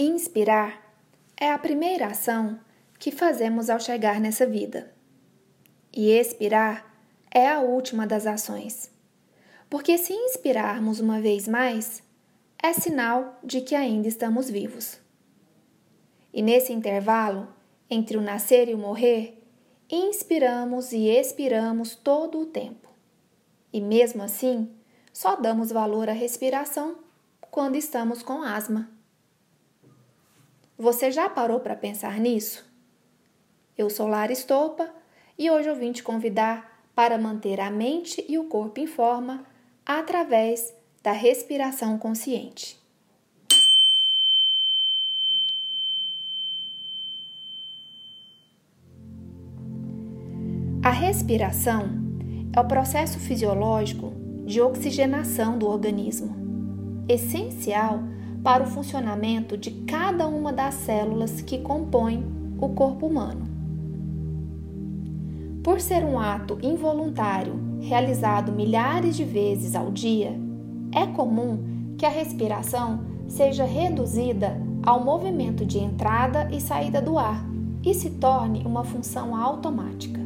Inspirar é a primeira ação que fazemos ao chegar nessa vida. E expirar é a última das ações. Porque se inspirarmos uma vez mais, é sinal de que ainda estamos vivos. E nesse intervalo, entre o nascer e o morrer, inspiramos e expiramos todo o tempo. E mesmo assim, só damos valor à respiração quando estamos com asma. Você já parou para pensar nisso? Eu sou Lara Estopa e hoje eu vim te convidar para manter a mente e o corpo em forma através da respiração consciente. A respiração é o processo fisiológico de oxigenação do organismo, essencial para o funcionamento de cada uma das células que compõem o corpo humano. Por ser um ato involuntário realizado milhares de vezes ao dia, é comum que a respiração seja reduzida ao movimento de entrada e saída do ar e se torne uma função automática.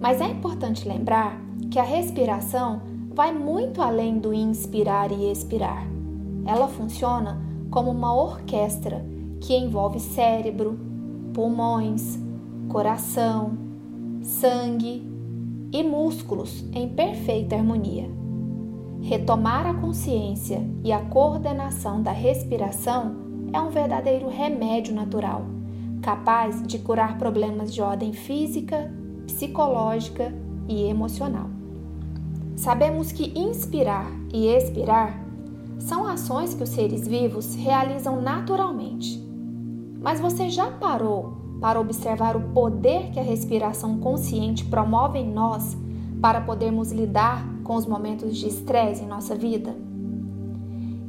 Mas é importante lembrar que a respiração vai muito além do inspirar e expirar ela funciona como uma orquestra que envolve cérebro, pulmões, coração, sangue e músculos em perfeita harmonia. Retomar a consciência e a coordenação da respiração é um verdadeiro remédio natural, capaz de curar problemas de ordem física, psicológica e emocional. Sabemos que inspirar e expirar são ações que os seres vivos realizam naturalmente. Mas você já parou para observar o poder que a respiração consciente promove em nós para podermos lidar com os momentos de estresse em nossa vida?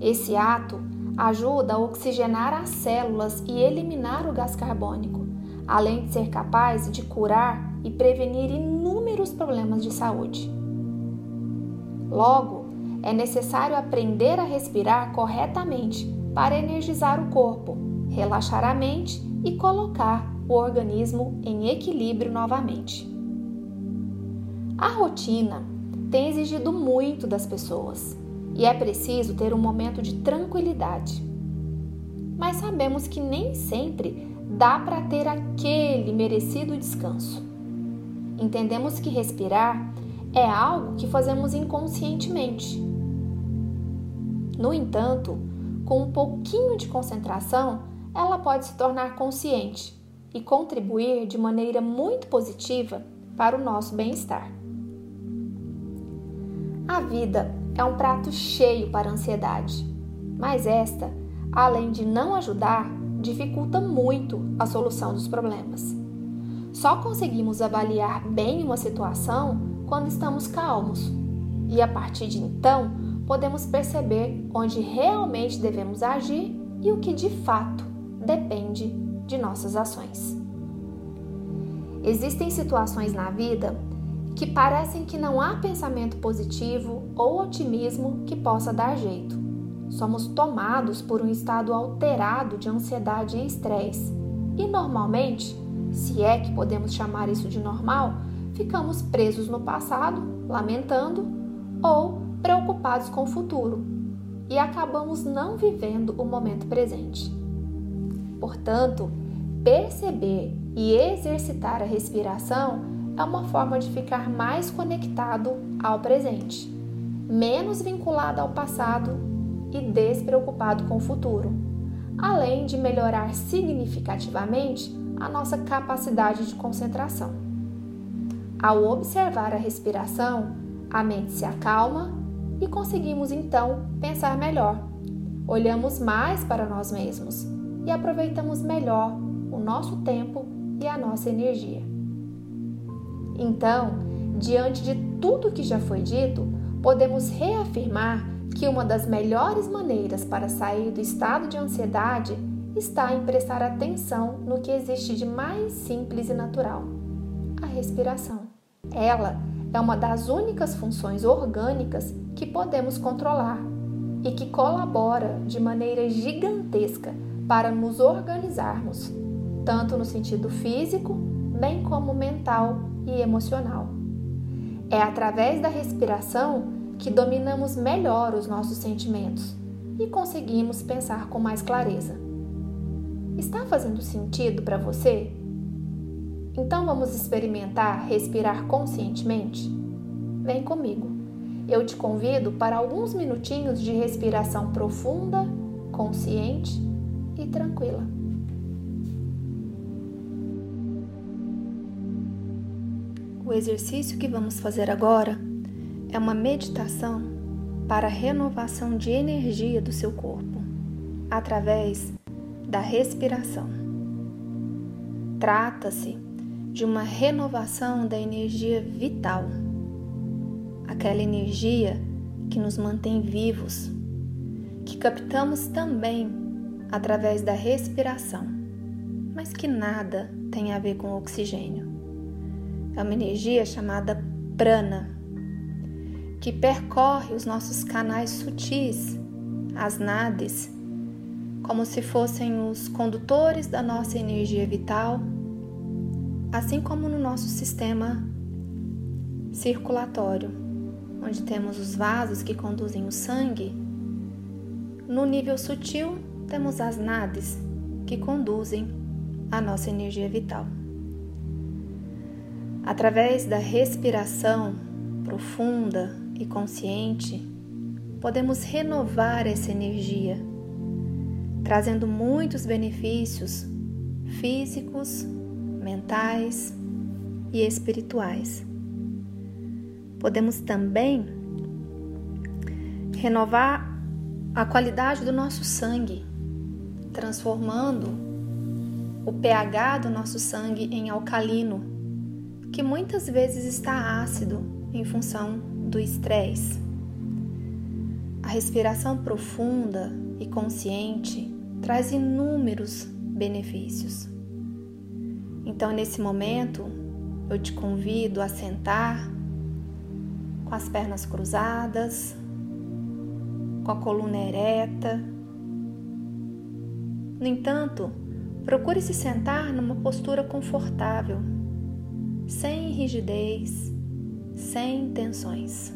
Esse ato ajuda a oxigenar as células e eliminar o gás carbônico, além de ser capaz de curar e prevenir inúmeros problemas de saúde. Logo, é necessário aprender a respirar corretamente para energizar o corpo, relaxar a mente e colocar o organismo em equilíbrio novamente. A rotina tem exigido muito das pessoas e é preciso ter um momento de tranquilidade. Mas sabemos que nem sempre dá para ter aquele merecido descanso. Entendemos que respirar é algo que fazemos inconscientemente no entanto, com um pouquinho de concentração, ela pode se tornar consciente e contribuir de maneira muito positiva para o nosso bem-estar. A vida é um prato cheio para a ansiedade, mas esta, além de não ajudar, dificulta muito a solução dos problemas. Só conseguimos avaliar bem uma situação quando estamos calmos, e a partir de então, podemos perceber onde realmente devemos agir e o que de fato depende de nossas ações. Existem situações na vida que parecem que não há pensamento positivo ou otimismo que possa dar jeito. Somos tomados por um estado alterado de ansiedade e estresse, e normalmente, se é que podemos chamar isso de normal, ficamos presos no passado, lamentando ou preocupados com o futuro e acabamos não vivendo o momento presente. Portanto, perceber e exercitar a respiração é uma forma de ficar mais conectado ao presente, menos vinculado ao passado e despreocupado com o futuro, além de melhorar significativamente a nossa capacidade de concentração. Ao observar a respiração, a mente se acalma e conseguimos então pensar melhor. Olhamos mais para nós mesmos e aproveitamos melhor o nosso tempo e a nossa energia. Então, diante de tudo que já foi dito, podemos reafirmar que uma das melhores maneiras para sair do estado de ansiedade está em prestar atenção no que existe de mais simples e natural: a respiração. Ela é uma das únicas funções orgânicas que podemos controlar e que colabora de maneira gigantesca para nos organizarmos, tanto no sentido físico, bem como mental e emocional. É através da respiração que dominamos melhor os nossos sentimentos e conseguimos pensar com mais clareza. Está fazendo sentido para você? Então vamos experimentar respirar conscientemente? Vem comigo. Eu te convido para alguns minutinhos de respiração profunda, consciente e tranquila. O exercício que vamos fazer agora é uma meditação para renovação de energia do seu corpo através da respiração. Trata-se de uma renovação da energia vital, aquela energia que nos mantém vivos, que captamos também através da respiração, mas que nada tem a ver com oxigênio. É uma energia chamada prana, que percorre os nossos canais sutis, as nades, como se fossem os condutores da nossa energia vital assim como no nosso sistema circulatório, onde temos os vasos que conduzem o sangue, no nível sutil temos as nades que conduzem a nossa energia vital. Através da respiração profunda e consciente, podemos renovar essa energia, trazendo muitos benefícios físicos, mentais e espirituais. Podemos também renovar a qualidade do nosso sangue, transformando o pH do nosso sangue em alcalino, que muitas vezes está ácido em função do estresse. A respiração profunda e consciente traz inúmeros benefícios. Então, nesse momento, eu te convido a sentar com as pernas cruzadas, com a coluna ereta. No entanto, procure se sentar numa postura confortável, sem rigidez, sem tensões.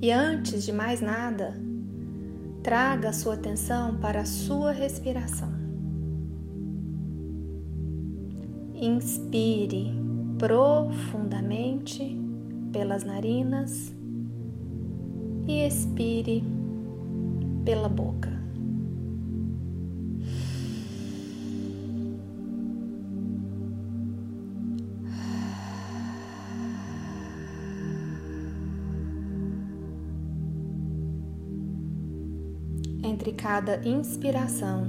E antes de mais nada, traga a sua atenção para a sua respiração. Inspire profundamente pelas narinas e expire pela boca. Entre cada inspiração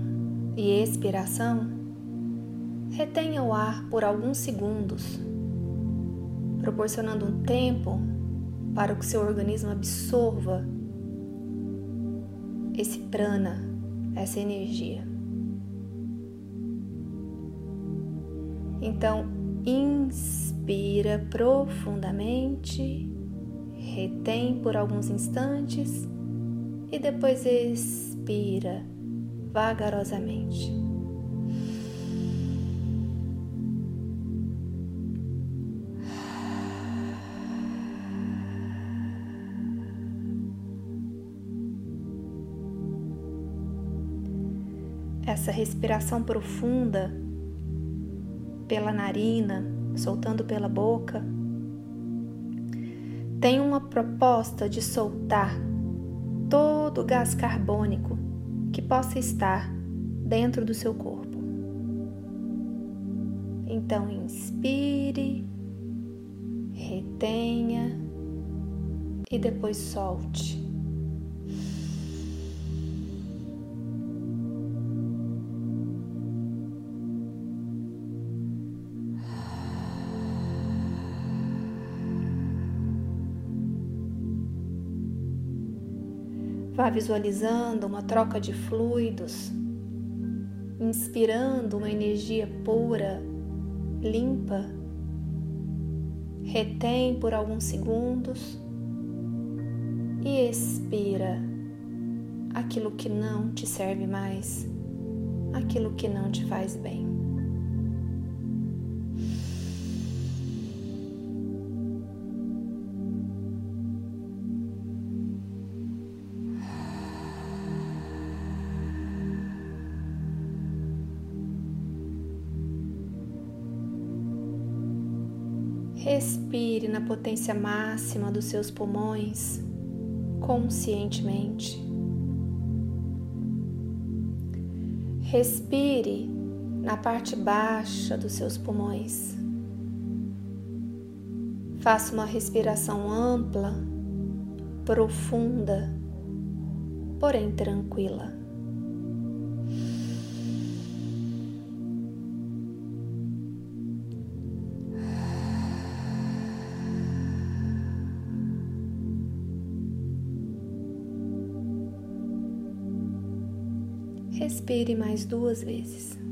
e expiração, Retenha o ar por alguns segundos, proporcionando um tempo para que seu organismo absorva esse prana, essa energia. Então, inspira profundamente, retém por alguns instantes e depois expira vagarosamente. Essa respiração profunda pela narina, soltando pela boca, tem uma proposta de soltar todo o gás carbônico que possa estar dentro do seu corpo. Então, inspire, retenha e depois solte. Visualizando uma troca de fluidos, inspirando uma energia pura, limpa. Retém por alguns segundos e expira aquilo que não te serve mais, aquilo que não te faz bem. Respire na potência máxima dos seus pulmões, conscientemente. Respire na parte baixa dos seus pulmões. Faça uma respiração ampla, profunda, porém tranquila. Respire mais duas vezes.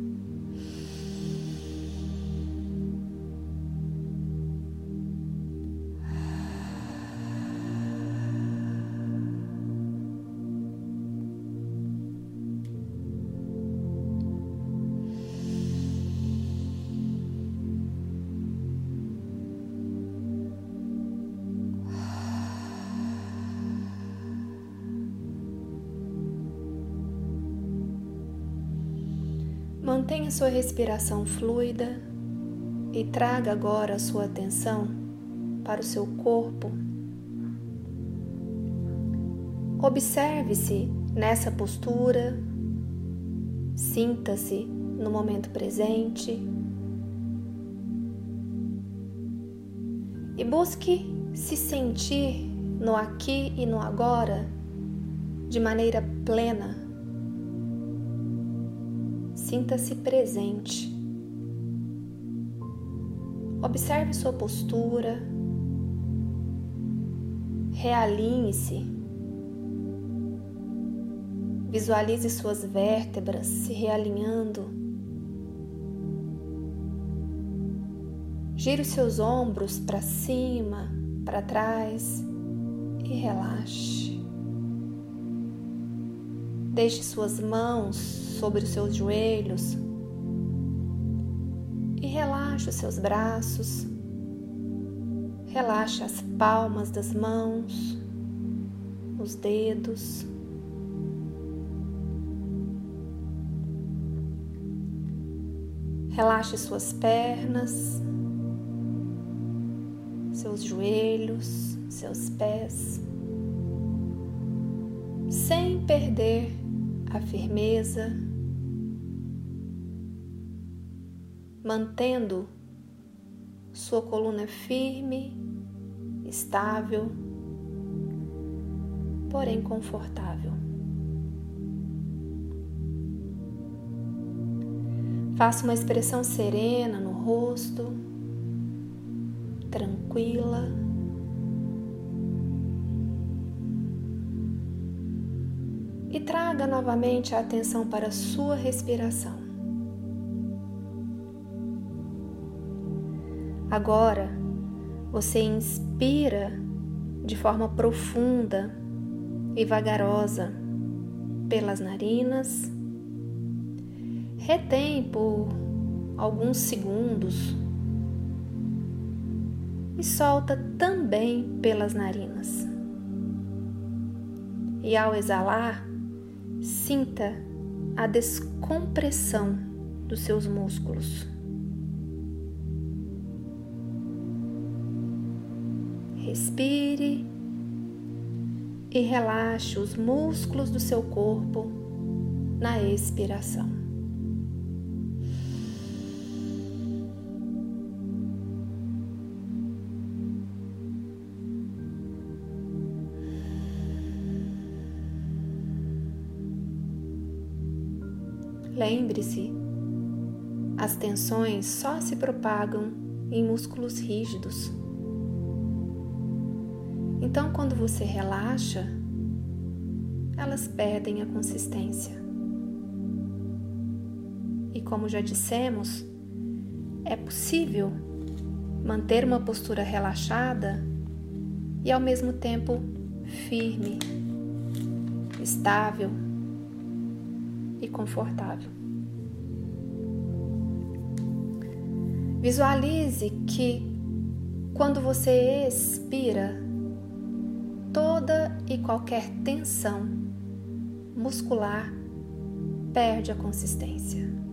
Mantenha sua respiração fluida e traga agora a sua atenção para o seu corpo. Observe-se nessa postura, sinta-se no momento presente e busque se sentir no aqui e no agora de maneira plena Sinta-se presente. Observe sua postura. Realinhe-se. Visualize suas vértebras se realinhando. Gire os seus ombros para cima, para trás e relaxe. Deixe suas mãos sobre os seus joelhos e relaxe os seus braços, relaxe as palmas das mãos, os dedos. Relaxe suas pernas, seus joelhos, seus pés, sem perder a firmeza mantendo sua coluna firme, estável, porém confortável. Faça uma expressão serena no rosto, tranquila. E traga novamente a atenção para a sua respiração. Agora, você inspira de forma profunda e vagarosa pelas narinas, retém por alguns segundos e solta também pelas narinas. E ao exalar, sinta a descompressão dos seus músculos. Respire e relaxe os músculos do seu corpo na expiração. Lembre-se, as tensões só se propagam em músculos rígidos. Então, quando você relaxa, elas perdem a consistência. E como já dissemos, é possível manter uma postura relaxada e ao mesmo tempo firme, estável e confortável. Visualize que quando você expira, toda e qualquer tensão muscular perde a consistência.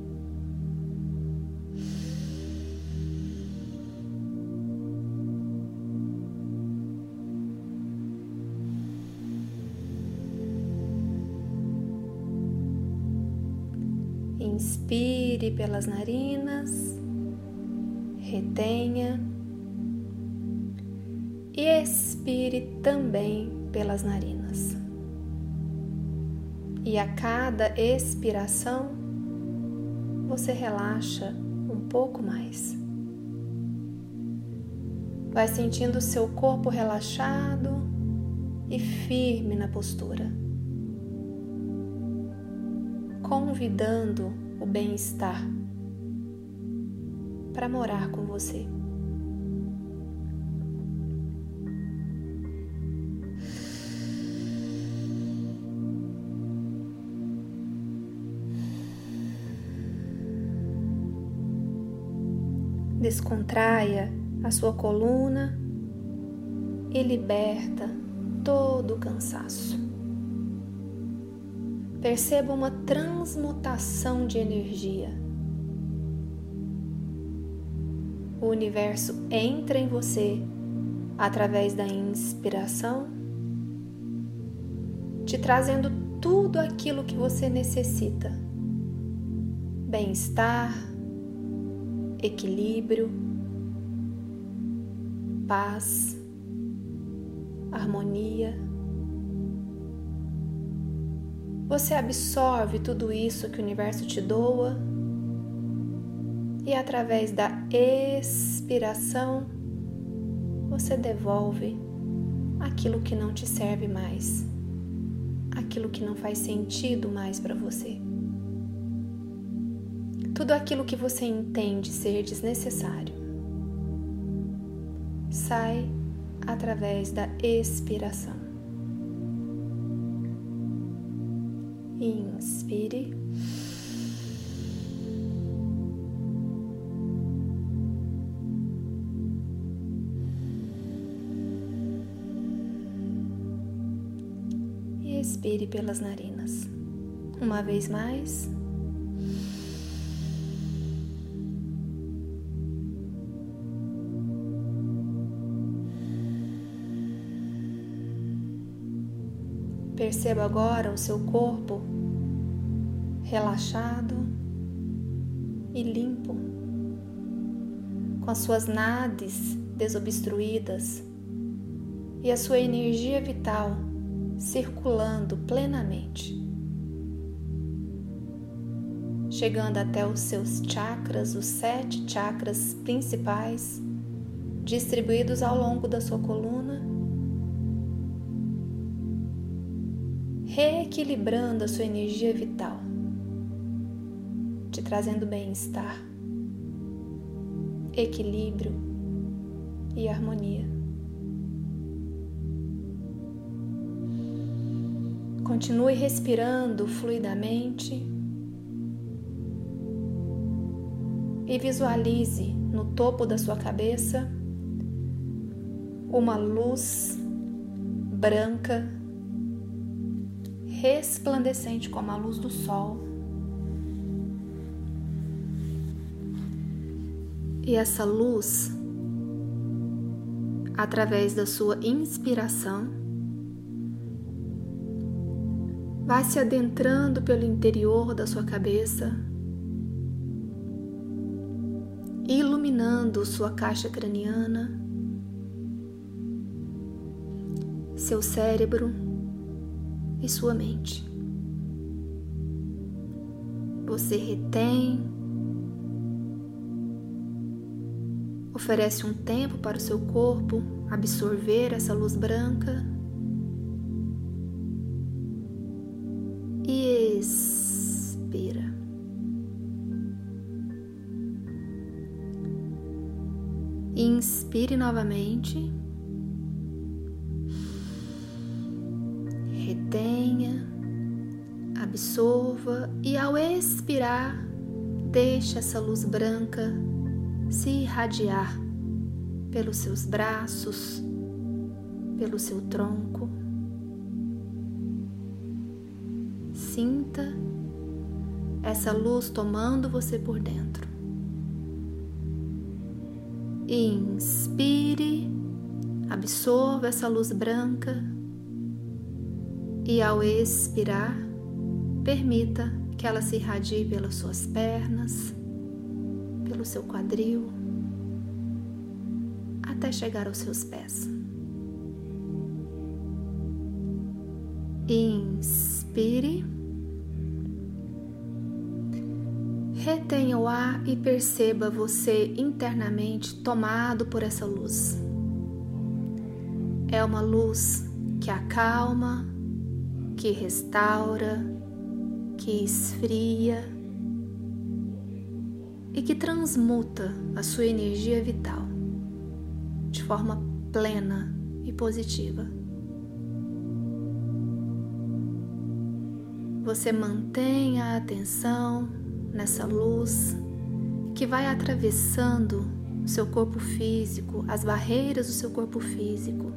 Pelas narinas, retenha e expire também pelas narinas. E a cada expiração, você relaxa um pouco mais. Vai sentindo seu corpo relaxado e firme na postura, convidando o bem-estar para morar com você. Descontraia a sua coluna e liberta todo o cansaço. Perceba uma transmutação de energia. O universo entra em você através da inspiração, te trazendo tudo aquilo que você necessita: bem-estar, equilíbrio, paz, harmonia. Você absorve tudo isso que o universo te doa e através da expiração você devolve aquilo que não te serve mais, aquilo que não faz sentido mais para você tudo aquilo que você entende ser desnecessário. Sai através da expiração. Inspire. E expire pelas narinas. Uma vez mais. Perceba agora o seu corpo relaxado e limpo, com as suas nades desobstruídas e a sua energia vital circulando plenamente, chegando até os seus chakras, os sete chakras principais, distribuídos ao longo da sua coluna reequilibrando a sua energia vital, te trazendo bem-estar, equilíbrio e harmonia. Continue respirando fluidamente e visualize no topo da sua cabeça uma luz branca resplandecente como a luz do sol. E essa luz, através da sua inspiração, vai se adentrando pelo interior da sua cabeça, iluminando sua caixa craniana, seu cérebro e sua mente. Você retém, oferece um tempo para o seu corpo absorver essa luz branca e expira. Inspire novamente. Absorva e ao expirar, deixe essa luz branca se irradiar pelos seus braços, pelo seu tronco. Sinta essa luz tomando você por dentro. Inspire, absorva essa luz branca e ao expirar, permita que ela se irradie pelas suas pernas, pelo seu quadril, até chegar aos seus pés. Inspire. Retenha o ar e perceba você internamente tomado por essa luz. É uma luz que acalma, que restaura, que esfria e que transmuta a sua energia vital de forma plena e positiva. Você mantém a atenção nessa luz que vai atravessando seu corpo físico, as barreiras do seu corpo físico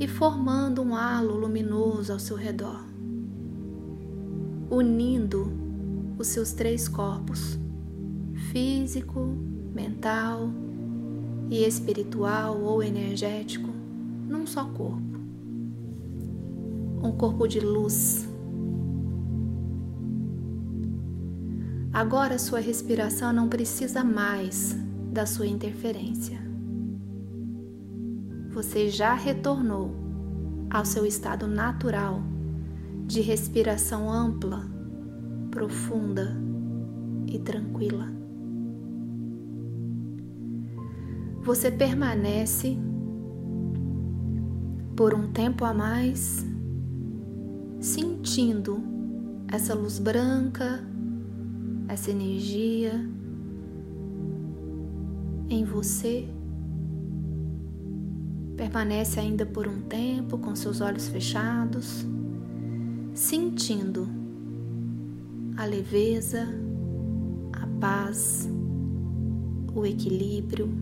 e formando um halo luminoso ao seu redor, unindo os seus três corpos físico, mental e espiritual ou energético num só corpo. Um corpo de luz. Agora sua respiração não precisa mais da sua interferência você já retornou ao seu estado natural de respiração ampla, profunda e tranquila. Você permanece por um tempo a mais sentindo essa luz branca, essa energia em você Permanece ainda por um tempo com seus olhos fechados, sentindo a leveza, a paz, o equilíbrio,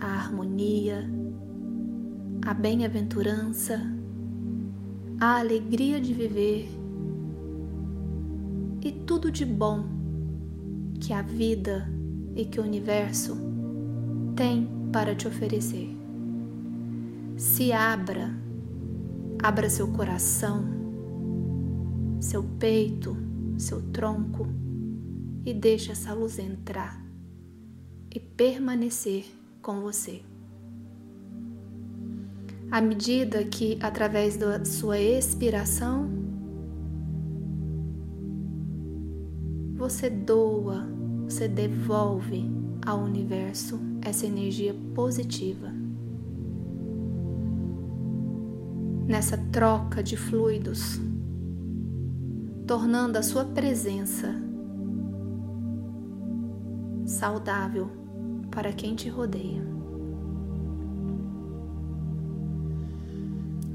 a harmonia, a bem-aventurança, a alegria de viver e tudo de bom que a vida e que o universo tem para te oferecer. Se abra, abra seu coração, seu peito, seu tronco e deixe essa luz entrar e permanecer com você. À medida que, através da sua expiração, você doa, você devolve ao universo essa energia positiva. nessa troca de fluidos, tornando a sua presença saudável para quem te rodeia.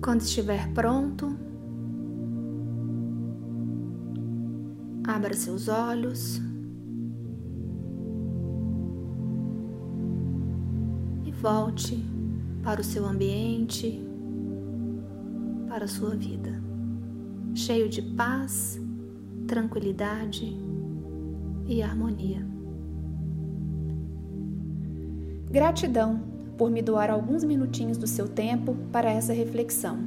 Quando estiver pronto, abra seus olhos e volte para o seu ambiente para a sua vida, cheio de paz, tranquilidade e harmonia. Gratidão por me doar alguns minutinhos do seu tempo para essa reflexão.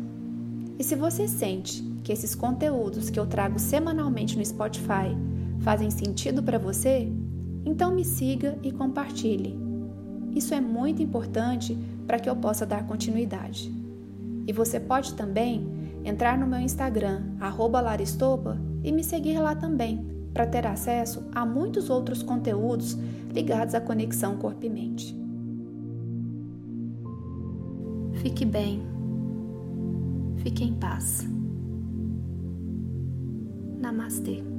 E se você sente que esses conteúdos que eu trago semanalmente no Spotify fazem sentido para você, então me siga e compartilhe. Isso é muito importante para que eu possa dar continuidade. E você pode também entrar no meu Instagram, Laristopa, e me seguir lá também, para ter acesso a muitos outros conteúdos ligados à conexão corpo e mente. Fique bem, fique em paz. Namastê.